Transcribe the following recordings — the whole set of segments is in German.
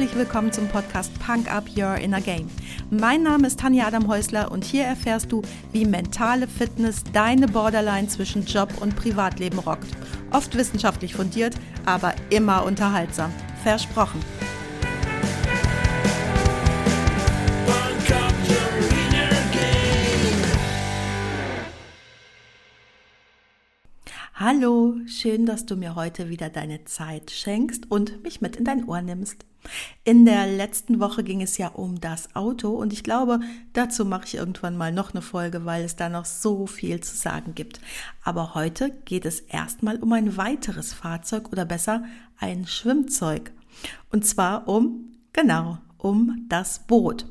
herzlich willkommen zum Podcast Punk Up Your Inner Game. Mein Name ist Tanja Adam Häusler und hier erfährst du, wie mentale Fitness deine Borderline zwischen Job und Privatleben rockt. Oft wissenschaftlich fundiert, aber immer unterhaltsam. Versprochen. Hallo, schön, dass du mir heute wieder deine Zeit schenkst und mich mit in dein Ohr nimmst. In der letzten Woche ging es ja um das Auto und ich glaube, dazu mache ich irgendwann mal noch eine Folge, weil es da noch so viel zu sagen gibt. Aber heute geht es erstmal um ein weiteres Fahrzeug oder besser ein Schwimmzeug. Und zwar um, genau, um das Boot.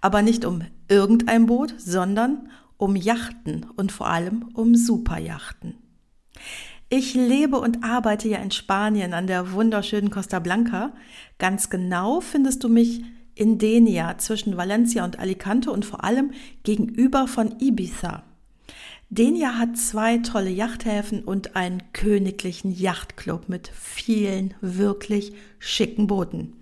Aber nicht um irgendein Boot, sondern um Yachten und vor allem um Superjachten. Ich lebe und arbeite ja in Spanien an der wunderschönen Costa Blanca. Ganz genau findest du mich in Denia zwischen Valencia und Alicante und vor allem gegenüber von Ibiza. Denia hat zwei tolle Yachthäfen und einen königlichen Yachtclub mit vielen wirklich schicken Booten.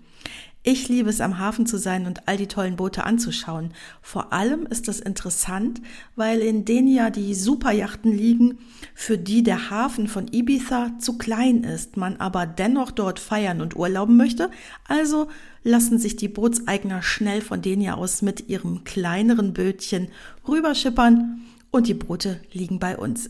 Ich liebe es, am Hafen zu sein und all die tollen Boote anzuschauen. Vor allem ist das interessant, weil in denen ja die Superjachten liegen, für die der Hafen von Ibiza zu klein ist, man aber dennoch dort feiern und urlauben möchte. Also lassen sich die Bootseigner schnell von denen ja aus mit ihrem kleineren Bötchen rüberschippern und die Boote liegen bei uns.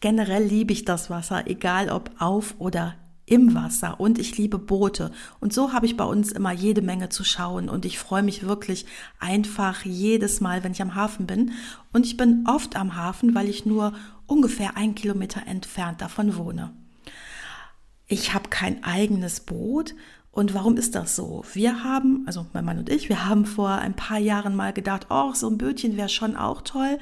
Generell liebe ich das Wasser, egal ob auf oder im Wasser und ich liebe Boote. Und so habe ich bei uns immer jede Menge zu schauen und ich freue mich wirklich einfach jedes Mal, wenn ich am Hafen bin. Und ich bin oft am Hafen, weil ich nur ungefähr ein Kilometer entfernt davon wohne. Ich habe kein eigenes Boot und warum ist das so? Wir haben, also mein Mann und ich, wir haben vor ein paar Jahren mal gedacht, oh, so ein Bötchen wäre schon auch toll.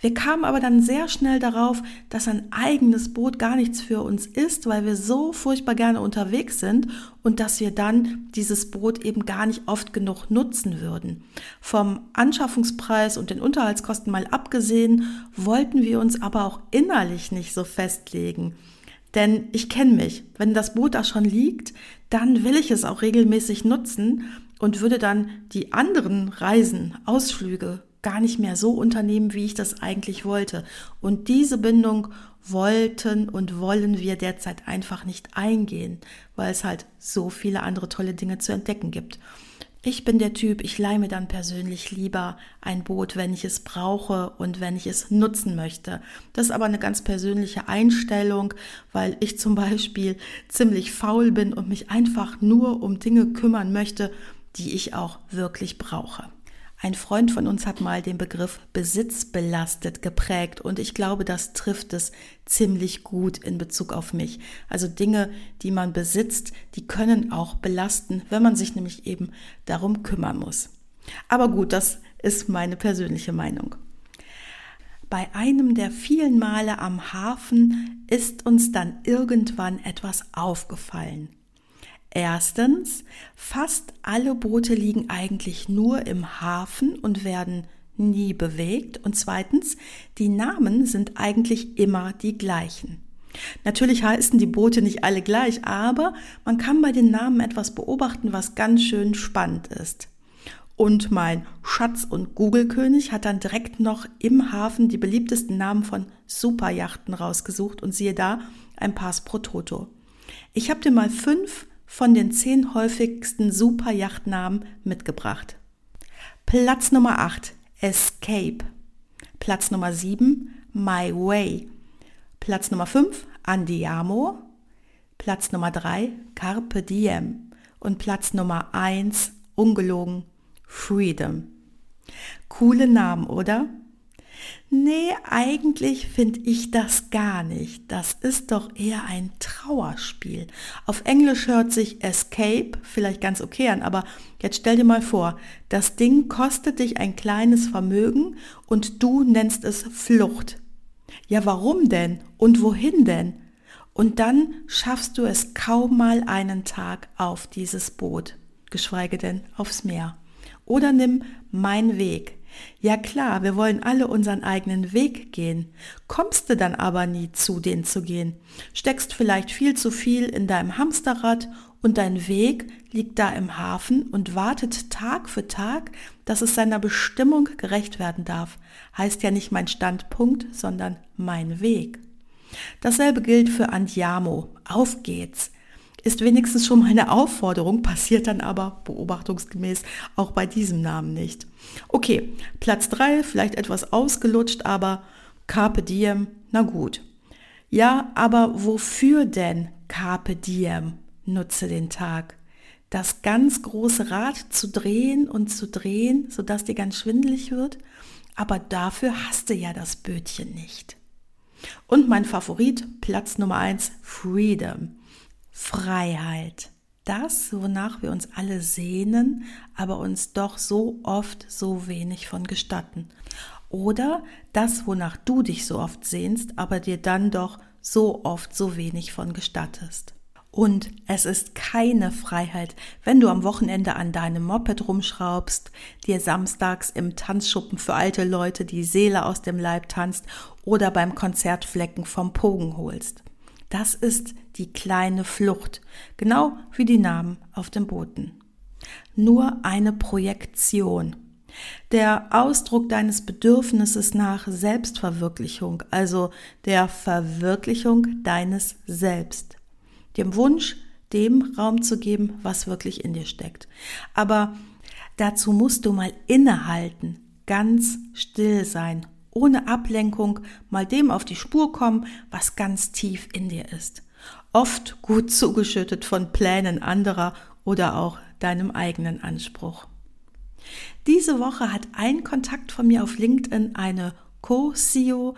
Wir kamen aber dann sehr schnell darauf, dass ein eigenes Boot gar nichts für uns ist, weil wir so furchtbar gerne unterwegs sind und dass wir dann dieses Boot eben gar nicht oft genug nutzen würden. Vom Anschaffungspreis und den Unterhaltskosten mal abgesehen, wollten wir uns aber auch innerlich nicht so festlegen. Denn ich kenne mich. Wenn das Boot da schon liegt, dann will ich es auch regelmäßig nutzen und würde dann die anderen Reisen, Ausflüge gar nicht mehr so unternehmen, wie ich das eigentlich wollte. Und diese Bindung wollten und wollen wir derzeit einfach nicht eingehen, weil es halt so viele andere tolle Dinge zu entdecken gibt. Ich bin der Typ, ich leihe mir dann persönlich lieber ein Boot, wenn ich es brauche und wenn ich es nutzen möchte. Das ist aber eine ganz persönliche Einstellung, weil ich zum Beispiel ziemlich faul bin und mich einfach nur um Dinge kümmern möchte, die ich auch wirklich brauche. Ein Freund von uns hat mal den Begriff besitzbelastet geprägt und ich glaube, das trifft es ziemlich gut in Bezug auf mich. Also Dinge, die man besitzt, die können auch belasten, wenn man sich nämlich eben darum kümmern muss. Aber gut, das ist meine persönliche Meinung. Bei einem der vielen Male am Hafen ist uns dann irgendwann etwas aufgefallen. Erstens, fast alle Boote liegen eigentlich nur im Hafen und werden nie bewegt. Und zweitens, die Namen sind eigentlich immer die gleichen. Natürlich heißen die Boote nicht alle gleich, aber man kann bei den Namen etwas beobachten, was ganz schön spannend ist. Und mein Schatz- und Google-König hat dann direkt noch im Hafen die beliebtesten Namen von Superjachten rausgesucht und siehe da, ein Pass pro Toto. Ich habe dir mal fünf von den zehn häufigsten Superjachtnamen mitgebracht. Platz Nummer 8 Escape. Platz Nummer 7 My Way. Platz Nummer 5 Andiamo. Platz Nummer 3 Carpe Diem. Und Platz Nummer 1 ungelogen Freedom. Coole Namen, oder? Nee, eigentlich finde ich das gar nicht. Das ist doch eher ein Trauerspiel. Auf Englisch hört sich Escape vielleicht ganz okay an, aber jetzt stell dir mal vor, das Ding kostet dich ein kleines Vermögen und du nennst es Flucht. Ja, warum denn? Und wohin denn? Und dann schaffst du es kaum mal einen Tag auf dieses Boot, geschweige denn aufs Meer. Oder nimm mein Weg. Ja klar, wir wollen alle unseren eigenen Weg gehen. Kommst du dann aber nie zu, den zu gehen. Steckst vielleicht viel zu viel in deinem Hamsterrad und dein Weg liegt da im Hafen und wartet Tag für Tag, dass es seiner Bestimmung gerecht werden darf. Heißt ja nicht mein Standpunkt, sondern mein Weg. Dasselbe gilt für Andiamo. Auf geht's. Ist wenigstens schon mal eine Aufforderung, passiert dann aber beobachtungsgemäß auch bei diesem Namen nicht. Okay, Platz drei, vielleicht etwas ausgelutscht, aber Carpe Diem, na gut. Ja, aber wofür denn Carpe Diem? Nutze den Tag. Das ganz große Rad zu drehen und zu drehen, sodass dir ganz schwindelig wird, aber dafür hast du ja das Bötchen nicht. Und mein Favorit, Platz Nummer eins, Freedom. Freiheit. Das, wonach wir uns alle sehnen, aber uns doch so oft so wenig von gestatten. Oder das, wonach du dich so oft sehnst, aber dir dann doch so oft so wenig von gestattest. Und es ist keine Freiheit, wenn du am Wochenende an deinem Moped rumschraubst, dir samstags im Tanzschuppen für alte Leute die Seele aus dem Leib tanzt oder beim Konzertflecken vom Pogen holst. Das ist die kleine Flucht, genau wie die Namen auf dem Booten. Nur eine Projektion. Der Ausdruck deines Bedürfnisses nach Selbstverwirklichung, also der Verwirklichung deines Selbst. Dem Wunsch, dem Raum zu geben, was wirklich in dir steckt. Aber dazu musst du mal innehalten, ganz still sein ohne Ablenkung mal dem auf die Spur kommen, was ganz tief in dir ist. Oft gut zugeschüttet von Plänen anderer oder auch deinem eigenen Anspruch. Diese Woche hat ein Kontakt von mir auf LinkedIn eine Co-CEO,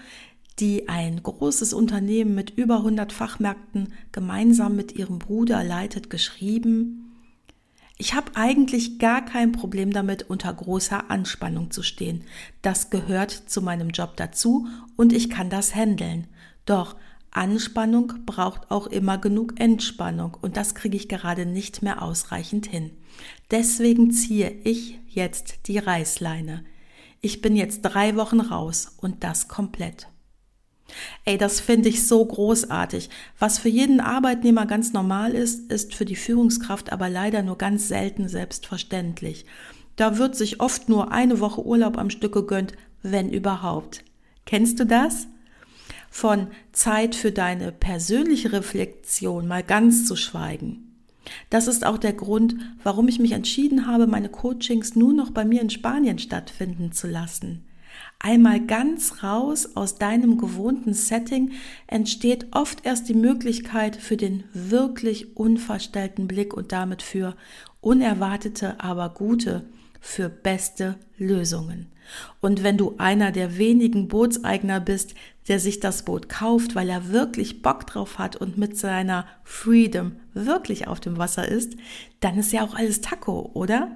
die ein großes Unternehmen mit über 100 Fachmärkten gemeinsam mit ihrem Bruder leitet, geschrieben, ich habe eigentlich gar kein Problem damit, unter großer Anspannung zu stehen. Das gehört zu meinem Job dazu und ich kann das handeln. Doch Anspannung braucht auch immer genug Entspannung und das kriege ich gerade nicht mehr ausreichend hin. Deswegen ziehe ich jetzt die Reißleine. Ich bin jetzt drei Wochen raus und das komplett. Ey, das finde ich so großartig. Was für jeden Arbeitnehmer ganz normal ist, ist für die Führungskraft aber leider nur ganz selten selbstverständlich. Da wird sich oft nur eine Woche Urlaub am Stück gegönnt, wenn überhaupt. Kennst du das? Von Zeit für deine persönliche Reflexion mal ganz zu schweigen. Das ist auch der Grund, warum ich mich entschieden habe, meine Coachings nur noch bei mir in Spanien stattfinden zu lassen. Einmal ganz raus aus deinem gewohnten Setting entsteht oft erst die Möglichkeit für den wirklich unverstellten Blick und damit für unerwartete, aber gute, für beste Lösungen. Und wenn du einer der wenigen Bootseigner bist, der sich das Boot kauft, weil er wirklich Bock drauf hat und mit seiner Freedom wirklich auf dem Wasser ist, dann ist ja auch alles Taco, oder?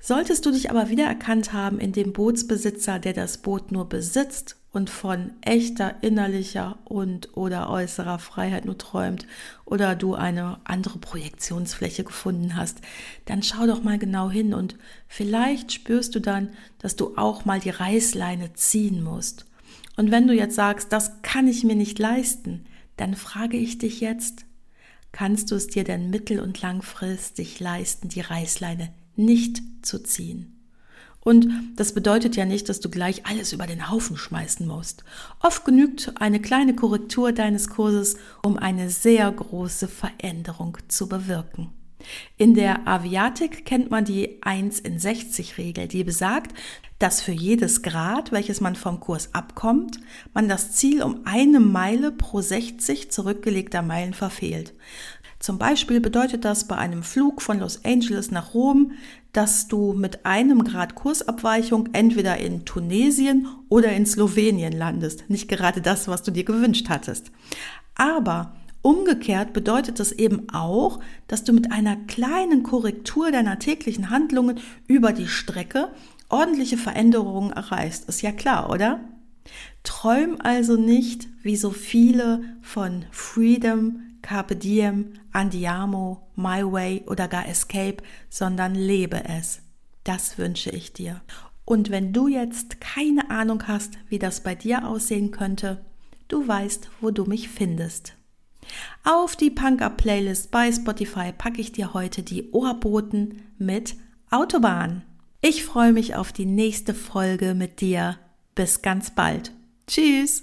Solltest du dich aber wiedererkannt haben in dem Bootsbesitzer, der das Boot nur besitzt und von echter innerlicher und oder äußerer Freiheit nur träumt oder du eine andere Projektionsfläche gefunden hast, dann schau doch mal genau hin und vielleicht spürst du dann, dass du auch mal die Reißleine ziehen musst. Und wenn du jetzt sagst, das kann ich mir nicht leisten, dann frage ich dich jetzt, kannst du es dir denn mittel- und langfristig leisten, die Reißleine nicht zu ziehen. Und das bedeutet ja nicht, dass du gleich alles über den Haufen schmeißen musst. Oft genügt eine kleine Korrektur deines Kurses, um eine sehr große Veränderung zu bewirken. In der Aviatik kennt man die 1 in 60 Regel, die besagt, dass für jedes Grad, welches man vom Kurs abkommt, man das Ziel um eine Meile pro 60 zurückgelegter Meilen verfehlt. Zum Beispiel bedeutet das bei einem Flug von Los Angeles nach Rom, dass du mit einem Grad Kursabweichung entweder in Tunesien oder in Slowenien landest. Nicht gerade das, was du dir gewünscht hattest. Aber umgekehrt bedeutet das eben auch, dass du mit einer kleinen Korrektur deiner täglichen Handlungen über die Strecke ordentliche Veränderungen erreichst. Ist ja klar, oder? Träum also nicht, wie so viele von Freedom, Carpe Diem, Andiamo, My Way oder gar Escape, sondern lebe es. Das wünsche ich dir. Und wenn du jetzt keine Ahnung hast, wie das bei dir aussehen könnte, du weißt, wo du mich findest. Auf die Punk Up Playlist bei Spotify packe ich dir heute die Ohrboten mit Autobahn. Ich freue mich auf die nächste Folge mit dir. Bis ganz bald. Tschüss.